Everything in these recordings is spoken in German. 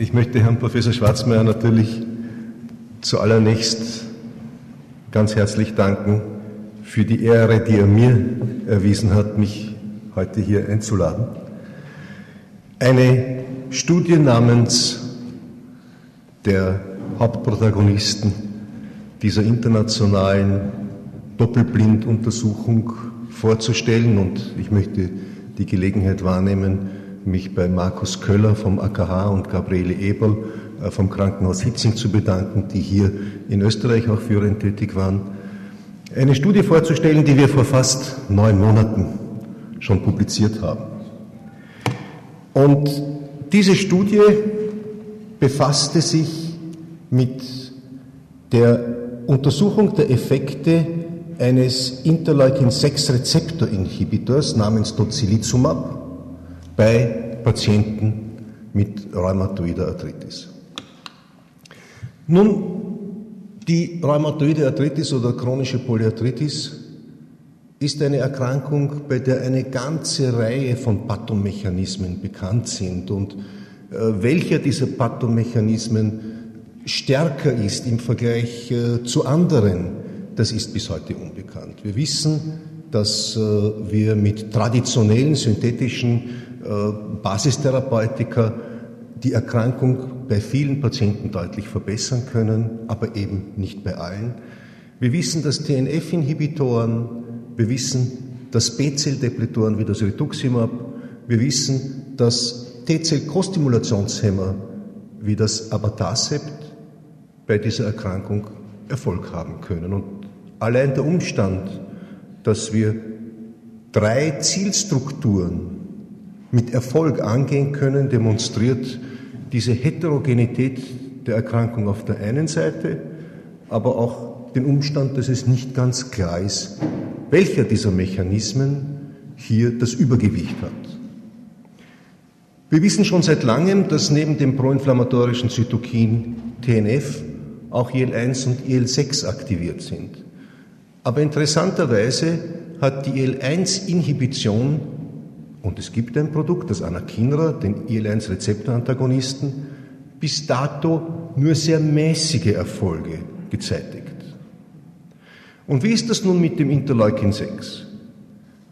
Ich möchte Herrn Professor Schwarzmeier natürlich zuallererst ganz herzlich danken für die Ehre, die er mir erwiesen hat, mich heute hier einzuladen. Eine Studie namens der Hauptprotagonisten dieser internationalen Doppelblinduntersuchung vorzustellen und ich möchte die Gelegenheit wahrnehmen, mich bei Markus Köller vom AKH und Gabriele Eberl äh, vom Krankenhaus Hitzing zu bedanken, die hier in Österreich auch führend tätig waren. Eine Studie vorzustellen, die wir vor fast neun Monaten schon publiziert haben. Und diese Studie befasste sich mit der Untersuchung der Effekte eines Interleukin-6-Rezeptor-Inhibitors namens Tocilizumab bei Patienten mit rheumatoider Arthritis. Nun, die rheumatoide Arthritis oder chronische Polyarthritis ist eine Erkrankung, bei der eine ganze Reihe von Pathomechanismen bekannt sind und äh, welcher dieser Pathomechanismen stärker ist im Vergleich äh, zu anderen, das ist bis heute unbekannt. Wir wissen, dass äh, wir mit traditionellen synthetischen äh, Basistherapeutika die Erkrankung bei vielen Patienten deutlich verbessern können, aber eben nicht bei allen. Wir wissen, dass TNF-Inhibitoren, wir wissen, dass B-Zell-Depletoren wie das Rituximab, wir wissen, dass T-Zell-Kostimulationshemmer wie das Abatacept bei dieser Erkrankung Erfolg haben können. Und allein der Umstand, dass wir drei Zielstrukturen mit Erfolg angehen können, demonstriert diese Heterogenität der Erkrankung auf der einen Seite, aber auch den Umstand, dass es nicht ganz klar ist, welcher dieser Mechanismen hier das Übergewicht hat. Wir wissen schon seit langem, dass neben dem proinflammatorischen Zytokin TNF auch IL-1 und IL-6 aktiviert sind. Aber interessanterweise hat die IL-1-Inhibition und es gibt ein Produkt, das Anakinra, den IL-1-Rezeptorantagonisten, bis dato nur sehr mäßige Erfolge gezeitigt. Und wie ist das nun mit dem Interleukin 6?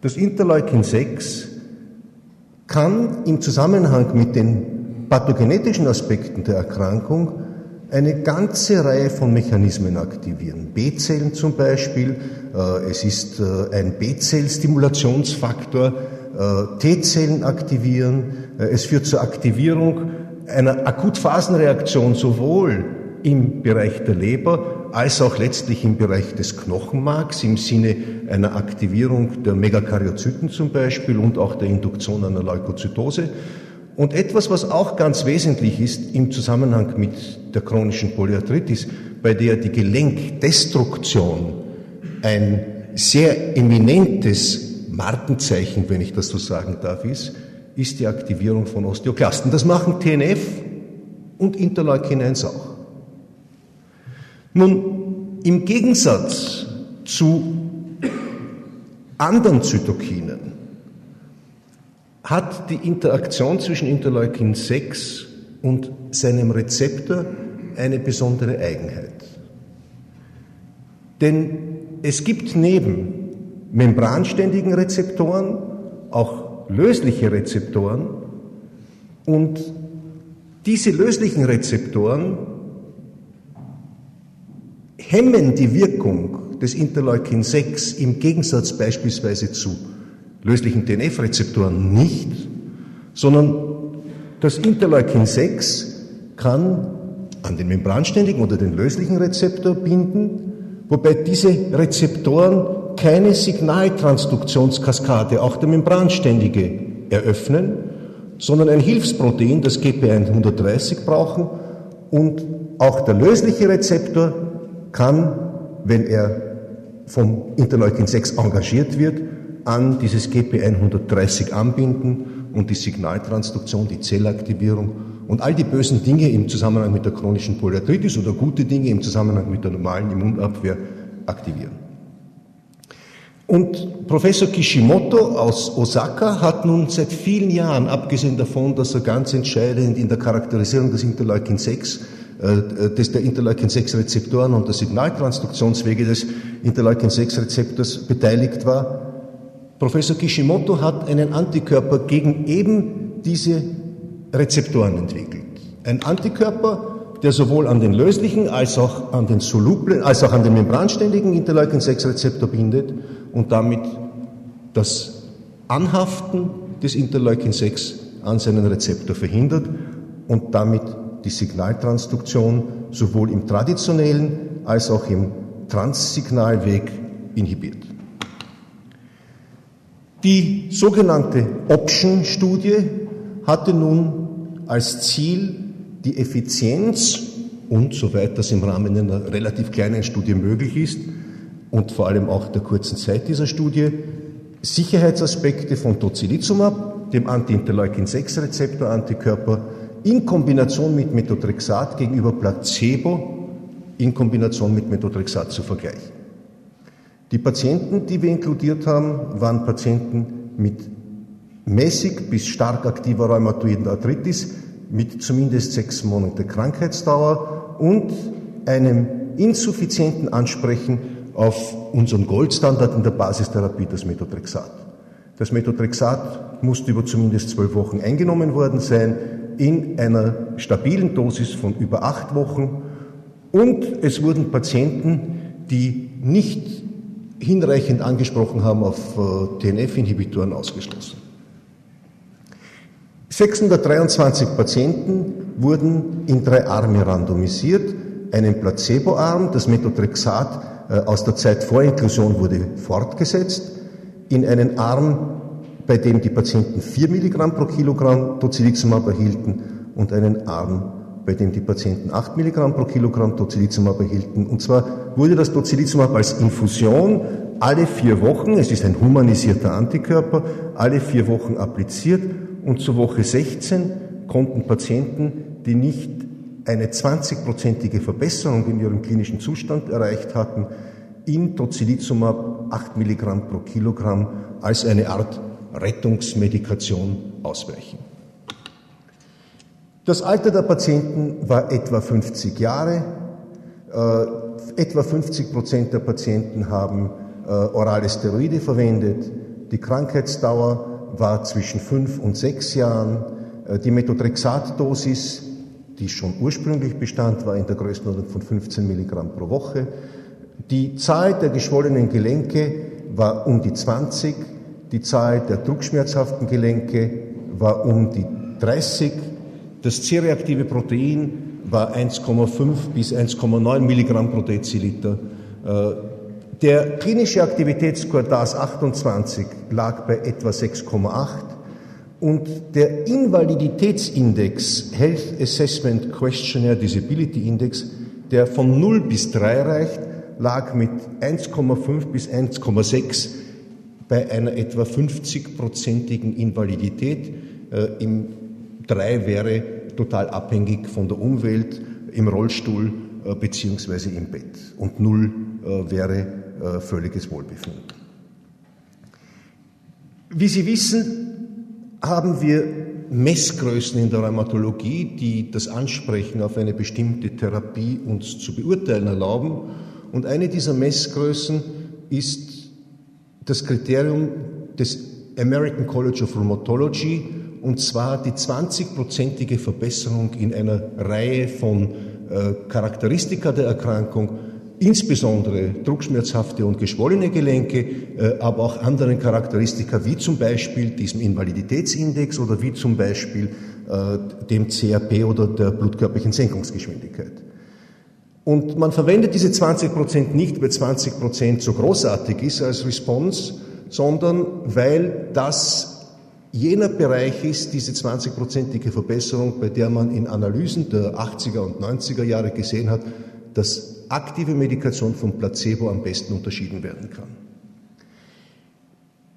Das Interleukin 6 kann im Zusammenhang mit den pathogenetischen Aspekten der Erkrankung eine ganze Reihe von Mechanismen aktivieren. B-Zellen zum Beispiel, äh, es ist äh, ein B-Zell-Stimulationsfaktor, T-Zellen aktivieren. Äh, es führt zur Aktivierung einer Akutphasenreaktion sowohl im Bereich der Leber als auch letztlich im Bereich des Knochenmarks im Sinne einer Aktivierung der Megakaryozyten zum Beispiel und auch der Induktion einer Leukozytose. Und etwas, was auch ganz wesentlich ist im Zusammenhang mit der chronischen Polyarthritis, bei der die Gelenkdestruktion ein sehr eminentes Markenzeichen, wenn ich das so sagen darf, ist, ist die Aktivierung von Osteoklasten. Das machen TNF und Interleukin 1 auch. Nun, im Gegensatz zu anderen Zytokinen hat die Interaktion zwischen Interleukin 6 und seinem Rezeptor eine besondere Eigenheit. Denn es gibt neben membranständigen Rezeptoren, auch lösliche Rezeptoren. Und diese löslichen Rezeptoren hemmen die Wirkung des Interleukin 6 im Gegensatz beispielsweise zu löslichen TNF-Rezeptoren nicht, sondern das Interleukin 6 kann an den membranständigen oder den löslichen Rezeptor binden, wobei diese Rezeptoren keine Signaltransduktionskaskade, auch der Membranständige, eröffnen, sondern ein Hilfsprotein, das GP130 brauchen und auch der lösliche Rezeptor kann, wenn er vom Interleukin 6 engagiert wird, an dieses GP130 anbinden und die Signaltransduktion, die Zellaktivierung und all die bösen Dinge im Zusammenhang mit der chronischen Polyarthritis oder gute Dinge im Zusammenhang mit der normalen Immunabwehr aktivieren. Und Professor Kishimoto aus Osaka hat nun seit vielen Jahren, abgesehen davon, dass er ganz entscheidend in der Charakterisierung des Interleukin 6 äh, des der Interleukin-6-Rezeptoren und der Signaltransduktionswege des Interleukin-6-Rezeptors beteiligt war. Professor Kishimoto hat einen Antikörper gegen eben diese Rezeptoren entwickelt. Ein Antikörper, der sowohl an den löslichen als auch an den solublen, als auch an den membranständigen Interleukin-6-Rezeptor bindet und damit das Anhaften des Interleukin-6 an seinen Rezeptor verhindert und damit die Signaltransduktion sowohl im traditionellen als auch im Transsignalweg inhibiert. Die sogenannte Option-Studie hatte nun als Ziel die Effizienz und, soweit das im Rahmen einer relativ kleinen Studie möglich ist, und vor allem auch der kurzen Zeit dieser Studie, Sicherheitsaspekte von Tocilizumab, dem Anti-Interleukin-6-Rezeptor-Antikörper, in Kombination mit Methotrexat gegenüber Placebo in Kombination mit Methotrexat zu vergleichen. Die Patienten, die wir inkludiert haben, waren Patienten mit mäßig bis stark aktiver rheumatoiden Arthritis mit zumindest sechs Monate Krankheitsdauer und einem insuffizienten Ansprechen auf unseren Goldstandard in der Basistherapie, das Methotrexat. Das Methotrexat musste über zumindest zwölf Wochen eingenommen worden sein in einer stabilen Dosis von über acht Wochen und es wurden Patienten, die nicht hinreichend angesprochen haben auf äh, TNF-Inhibitoren ausgeschlossen. 623 Patienten wurden in drei Arme randomisiert, einen Placebo-Arm, das Methotrexat aus der Zeit vor Inklusion wurde fortgesetzt, in einen Arm bei dem die Patienten 4 Milligramm pro Kilogramm Tocilizumab erhielten und einen Arm, bei dem die Patienten 8 Milligramm pro Kilogramm Tocilizumab erhielten. Und zwar wurde das Tocilizumab als Infusion alle vier Wochen, es ist ein humanisierter Antikörper, alle vier Wochen appliziert und zur Woche 16 konnten Patienten, die nicht eine 20-prozentige Verbesserung in ihrem klinischen Zustand erreicht hatten, in Tocilizumab 8 Milligramm pro Kilogramm als eine Art Rettungsmedikation ausweichen. Das Alter der Patienten war etwa 50 Jahre. Äh, etwa 50 Prozent der Patienten haben äh, orale Steroide verwendet. Die Krankheitsdauer war zwischen fünf und sechs Jahren. Äh, die Methotrexatdosis, die schon ursprünglich bestand, war in der Größenordnung von 15 Milligramm pro Woche. Die Zahl der geschwollenen Gelenke war um die 20 die Zahl der druckschmerzhaften Gelenke war um die 30. Das C-reaktive Protein war 1,5 bis 1,9 Milligramm pro Deziliter. Äh, der klinische Aktivitätsscore DAS 28 lag bei etwa 6,8 und der Invaliditätsindex Health Assessment Questionnaire Disability Index, der von 0 bis 3 reicht, lag mit 1,5 bis 1,6 bei einer etwa 50-prozentigen Invalidität. Äh, Im 3 wäre total abhängig von der Umwelt, im Rollstuhl äh, beziehungsweise im Bett. Und 0 äh, wäre äh, völliges Wohlbefinden. Wie Sie wissen, haben wir Messgrößen in der Rheumatologie, die das Ansprechen auf eine bestimmte Therapie uns zu beurteilen erlauben. Und eine dieser Messgrößen ist das Kriterium des American College of Rheumatology, und zwar die 20-prozentige Verbesserung in einer Reihe von äh, Charakteristika der Erkrankung, insbesondere druckschmerzhafte und geschwollene Gelenke, äh, aber auch anderen Charakteristika, wie zum Beispiel diesem Invaliditätsindex oder wie zum Beispiel äh, dem CRP oder der blutkörperlichen Senkungsgeschwindigkeit. Und man verwendet diese 20 Prozent nicht, weil 20 Prozent so großartig ist als Response, sondern weil das jener Bereich ist, diese 20-prozentige Verbesserung, bei der man in Analysen der 80er und 90er Jahre gesehen hat, dass aktive Medikation vom Placebo am besten unterschieden werden kann.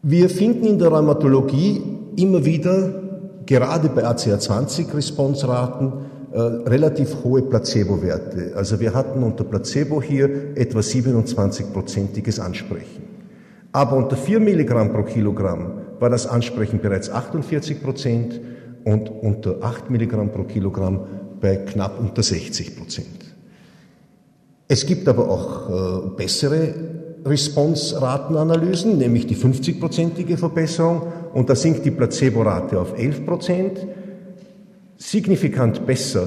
Wir finden in der Rheumatologie immer wieder, gerade bei ACA20-Responsraten, äh, relativ hohe Placebo-Werte. Also wir hatten unter Placebo hier etwa 27-prozentiges Ansprechen. Aber unter 4 Milligramm pro Kilogramm war das Ansprechen bereits 48 Prozent und unter 8 Milligramm pro Kilogramm bei knapp unter 60 Prozent. Es gibt aber auch äh, bessere Response-Ratenanalysen, nämlich die 50-prozentige Verbesserung und da sinkt die Placebo-Rate auf 11 Prozent. Signifikant besser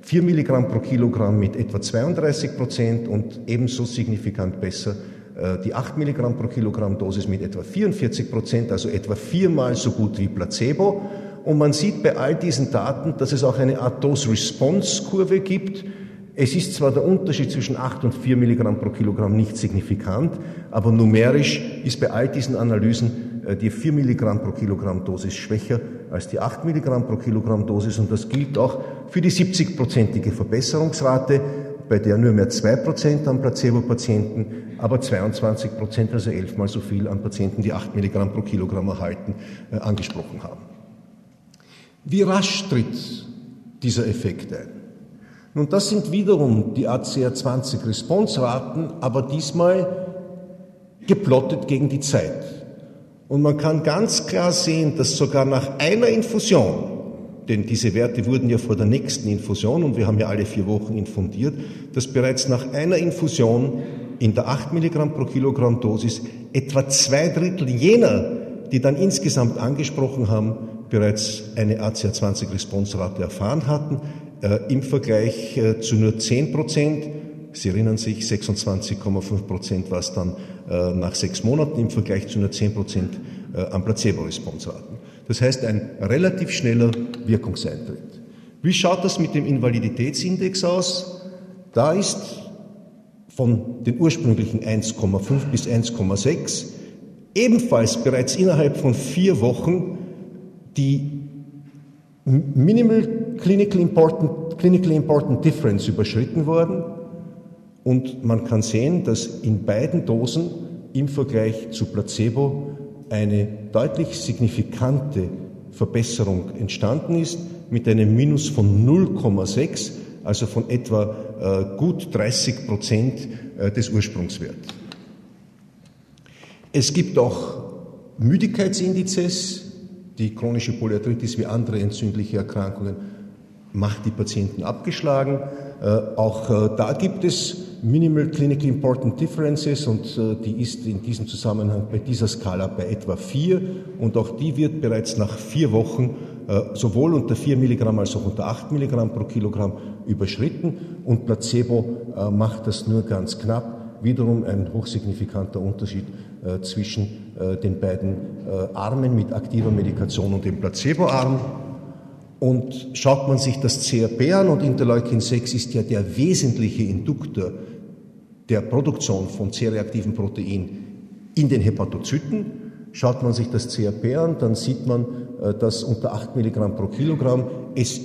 4 Milligramm pro Kilogramm mit etwa 32 Prozent und ebenso signifikant besser äh, die 8 Milligramm pro Kilogramm Dosis mit etwa 44 Prozent, also etwa viermal so gut wie Placebo. Und man sieht bei all diesen Daten, dass es auch eine Art Dose-Response-Kurve gibt. Es ist zwar der Unterschied zwischen 8 und 4 Milligramm pro Kilogramm nicht signifikant, aber numerisch ist bei all diesen Analysen äh, die 4 Milligramm pro Kilogramm Dosis schwächer als die 8 Milligramm pro Kilogramm Dosis und das gilt auch für die 70-prozentige Verbesserungsrate, bei der nur mehr 2 Prozent an Placebo-Patienten, aber 22 Prozent, also elfmal so viel an Patienten, die 8 Milligramm pro Kilogramm erhalten, äh, angesprochen haben. Wie rasch tritt dieser Effekt ein? Nun, das sind wiederum die ACR20-Responsraten, aber diesmal geplottet gegen die Zeit. Und man kann ganz klar sehen, dass sogar nach einer Infusion, denn diese Werte wurden ja vor der nächsten Infusion und wir haben ja alle vier Wochen infundiert, dass bereits nach einer Infusion in der 8 Milligramm pro Kilogramm Dosis etwa zwei Drittel jener, die dann insgesamt angesprochen haben, bereits eine ACR20-Responsrate erfahren hatten, im Vergleich äh, zu nur 10 Prozent. Sie erinnern sich, 26,5 Prozent war es dann äh, nach sechs Monaten im Vergleich zu nur 10 Prozent äh, an Placebo-Responsraten. Das heißt, ein relativ schneller Wirkungseintritt. Wie schaut das mit dem Invaliditätsindex aus? Da ist von den ursprünglichen 1,5 bis 1,6 ebenfalls bereits innerhalb von vier Wochen die Minimal Clinically Important, clinically important Difference überschritten worden und man kann sehen, dass in beiden Dosen im Vergleich zu Placebo eine deutlich signifikante Verbesserung entstanden ist mit einem Minus von 0,6, also von etwa äh, gut 30 Prozent äh, des Ursprungswerts. Es gibt auch Müdigkeitsindizes, die chronische Polyarthritis wie andere entzündliche Erkrankungen macht die Patienten abgeschlagen. Äh, auch äh, da gibt es Minimal Clinically Important Differences und äh, die ist in diesem Zusammenhang bei dieser Skala bei etwa vier und auch die wird bereits nach vier Wochen sowohl unter 4 Milligramm als auch unter 8 Milligramm pro Kilogramm überschritten und Placebo macht das nur ganz knapp. Wiederum ein hochsignifikanter Unterschied zwischen den beiden Armen mit aktiver Medikation und dem Placeboarm. Und schaut man sich das CRP an, und Interleukin 6 ist ja der wesentliche Induktor der Produktion von C-reaktiven Protein in den Hepatozyten, schaut man sich das CRP an, dann sieht man, äh, dass unter 8 Milligramm pro Kilogramm es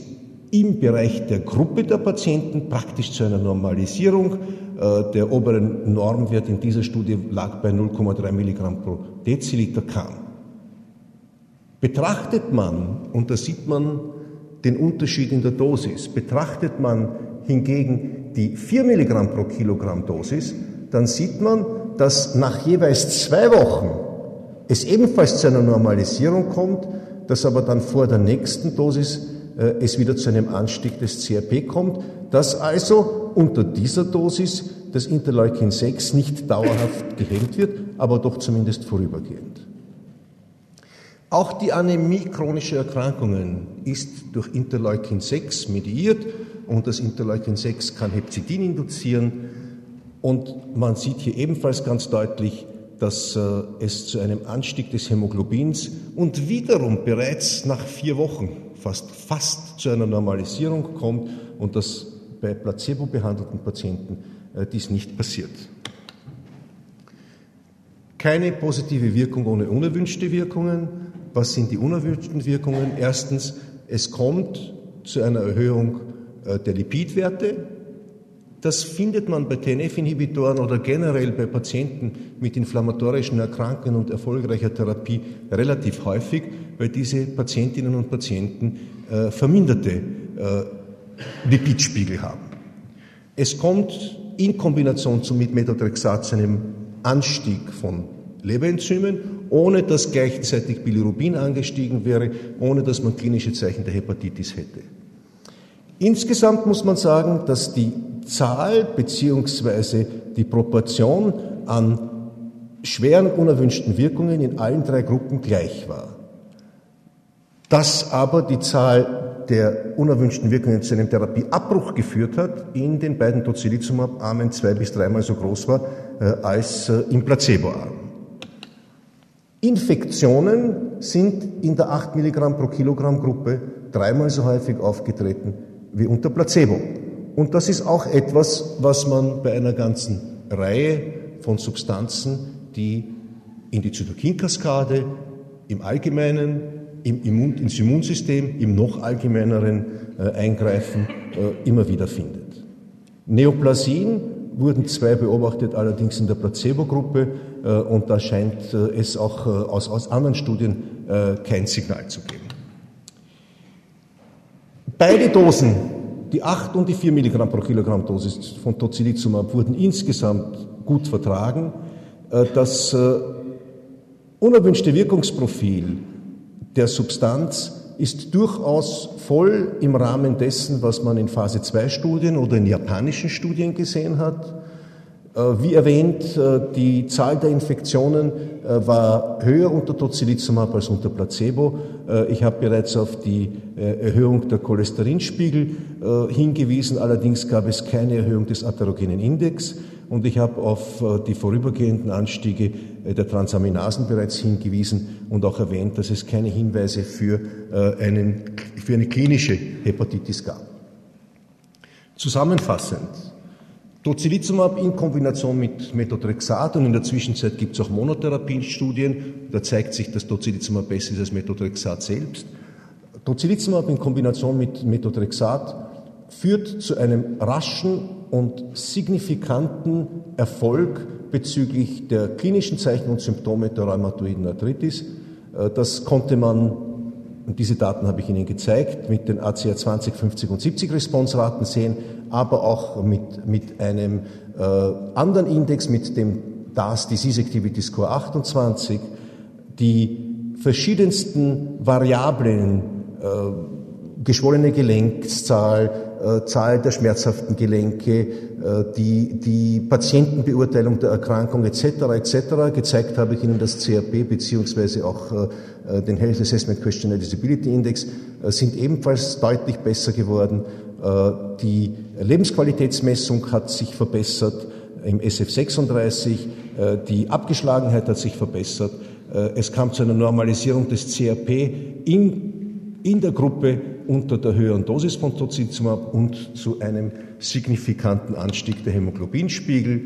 im Bereich der Gruppe der Patienten praktisch zu einer Normalisierung äh, der oberen Normwert in dieser Studie lag bei 0,3 Milligramm pro Deziliter kam. Betrachtet man, und da sieht man den Unterschied in der Dosis. Betrachtet man hingegen die 4 Milligramm pro Kilogramm Dosis, dann sieht man, dass nach jeweils zwei Wochen es ebenfalls zu einer Normalisierung kommt, dass aber dann vor der nächsten Dosis äh, es wieder zu einem Anstieg des CRP kommt, dass also unter dieser Dosis das Interleukin 6 nicht dauerhaft gehemmt wird, aber doch zumindest vorübergehend. Auch die Anämie chronischer Erkrankungen ist durch Interleukin 6 mediiert und das Interleukin 6 kann Hepzidin induzieren und man sieht hier ebenfalls ganz deutlich, dass äh, es zu einem Anstieg des Hämoglobins und wiederum bereits nach vier Wochen fast, fast zu einer Normalisierung kommt und dass bei placebo behandelten Patienten äh, dies nicht passiert. Keine positive Wirkung ohne unerwünschte Wirkungen. Was sind die unerwünschten Wirkungen? Erstens, es kommt zu einer Erhöhung äh, der Lipidwerte. Das findet man bei TNF-Inhibitoren oder generell bei Patienten mit inflammatorischen Erkrankungen und erfolgreicher Therapie relativ häufig, weil diese Patientinnen und Patienten äh, verminderte äh, Lipidspiegel haben. Es kommt in Kombination mit Methotrexat zu einem Anstieg von Leberenzymen, ohne dass gleichzeitig Bilirubin angestiegen wäre, ohne dass man klinische Zeichen der Hepatitis hätte. Insgesamt muss man sagen, dass die Zahl bzw. die Proportion an schweren unerwünschten Wirkungen in allen drei Gruppen gleich war. Dass aber die Zahl der unerwünschten Wirkungen zu einem Therapieabbruch geführt hat, in den beiden Tocilizumab-Armen zwei bis dreimal so groß war äh, als äh, im Placebo-Arm. Infektionen sind in der 8 Milligramm pro Kilogramm Gruppe dreimal so häufig aufgetreten wie unter Placebo. Und das ist auch etwas, was man bei einer ganzen Reihe von Substanzen, die in die Zytokinkaskade im Allgemeinen, im Immun, ins Immunsystem, im noch allgemeineren äh, eingreifen, äh, immer wieder findet. Neoplasien wurden zwei beobachtet, allerdings in der Placebo-Gruppe, äh, und da scheint äh, es auch äh, aus, aus anderen Studien kein Signal zu geben. Beide Dosen, die 8 und die 4 Milligramm pro Kilogramm Dosis von Tocilizumab, wurden insgesamt gut vertragen. Das unerwünschte Wirkungsprofil der Substanz ist durchaus voll im Rahmen dessen, was man in Phase 2 Studien oder in japanischen Studien gesehen hat. Äh, wie erwähnt, äh, die Zahl der Infektionen äh, war höher unter Tocilizumab als unter Placebo. Ich habe bereits auf die Erhöhung der Cholesterinspiegel hingewiesen, allerdings gab es keine Erhöhung des atherogenen Index und ich habe auf die vorübergehenden Anstiege der Transaminasen bereits hingewiesen und auch erwähnt, dass es keine Hinweise für, einen, für eine klinische Hepatitis gab. Zusammenfassend Tocilizumab in Kombination mit Methotrexat und in der Zwischenzeit gibt es auch Monotherapiestudien. Da zeigt sich, dass Tocilizumab besser ist als Methotrexat selbst. Tocilizumab in Kombination mit Methotrexat führt zu einem raschen und signifikanten Erfolg bezüglich der klinischen Zeichen und Symptome der rheumatoiden Arthritis. Äh, das konnte man, und diese Daten habe ich Ihnen gezeigt, mit den ACR 20, 50 und 70 Responsraten sehen aber auch mit, mit einem äh, anderen Index, mit dem DAS Disease Activity Score 28, die verschiedensten Variablen, äh, geschwollene Gelenkszahl, äh, Zahl der schmerzhaften Gelenke, äh, die, die Patientenbeurteilung der Erkrankung etc. etc. Gezeigt habe ich Ihnen das CRP beziehungsweise auch äh, den Health Assessment Questionnaire Disability Index sind ebenfalls deutlich besser geworden. Die Lebensqualitätsmessung hat sich verbessert im SF36, die Abgeschlagenheit hat sich verbessert. Es kam zu einer Normalisierung des CRP in, in der Gruppe unter der höheren Dosis von Tocilizumab und zu einem signifikanten Anstieg der Hämoglobinspiegel.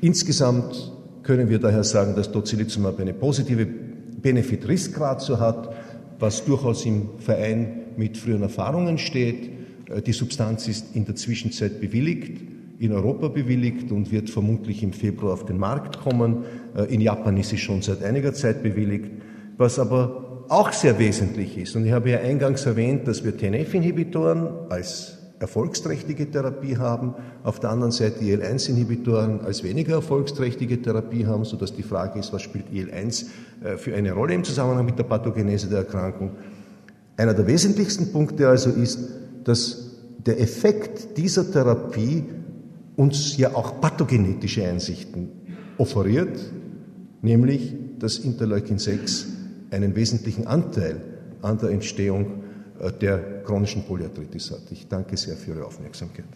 Insgesamt können wir daher sagen, dass Tocilizumab eine positive Benefit-Risk-Ratio hat, was durchaus im Verein mit früheren Erfahrungen steht. Äh, die Substanz ist in der Zwischenzeit bewilligt, in Europa bewilligt und wird vermutlich im Februar auf den Markt kommen. Äh, in Japan ist sie schon seit einiger Zeit bewilligt. Was aber auch sehr wesentlich ist. Und ich habe ja eingangs erwähnt, dass wir TNF-Inhibitoren als erfolgsträchtige Therapie haben, auf der anderen Seite IL-1-Inhibitoren als weniger erfolgsträchtige Therapie haben, sodass die Frage ist, was spielt IL-1 äh, für eine Rolle im Zusammenhang mit der Pathogenese der Erkrankung. Einer der wesentlichsten Punkte also ist, dass der Effekt dieser Therapie uns ja auch pathogenetische Einsichten offeriert, nämlich dass Interleukin 6 einen wesentlichen Anteil an der Entstehung äh, der chronischen Polyarthritis hat. Ich danke sehr für Ihre Aufmerksamkeit.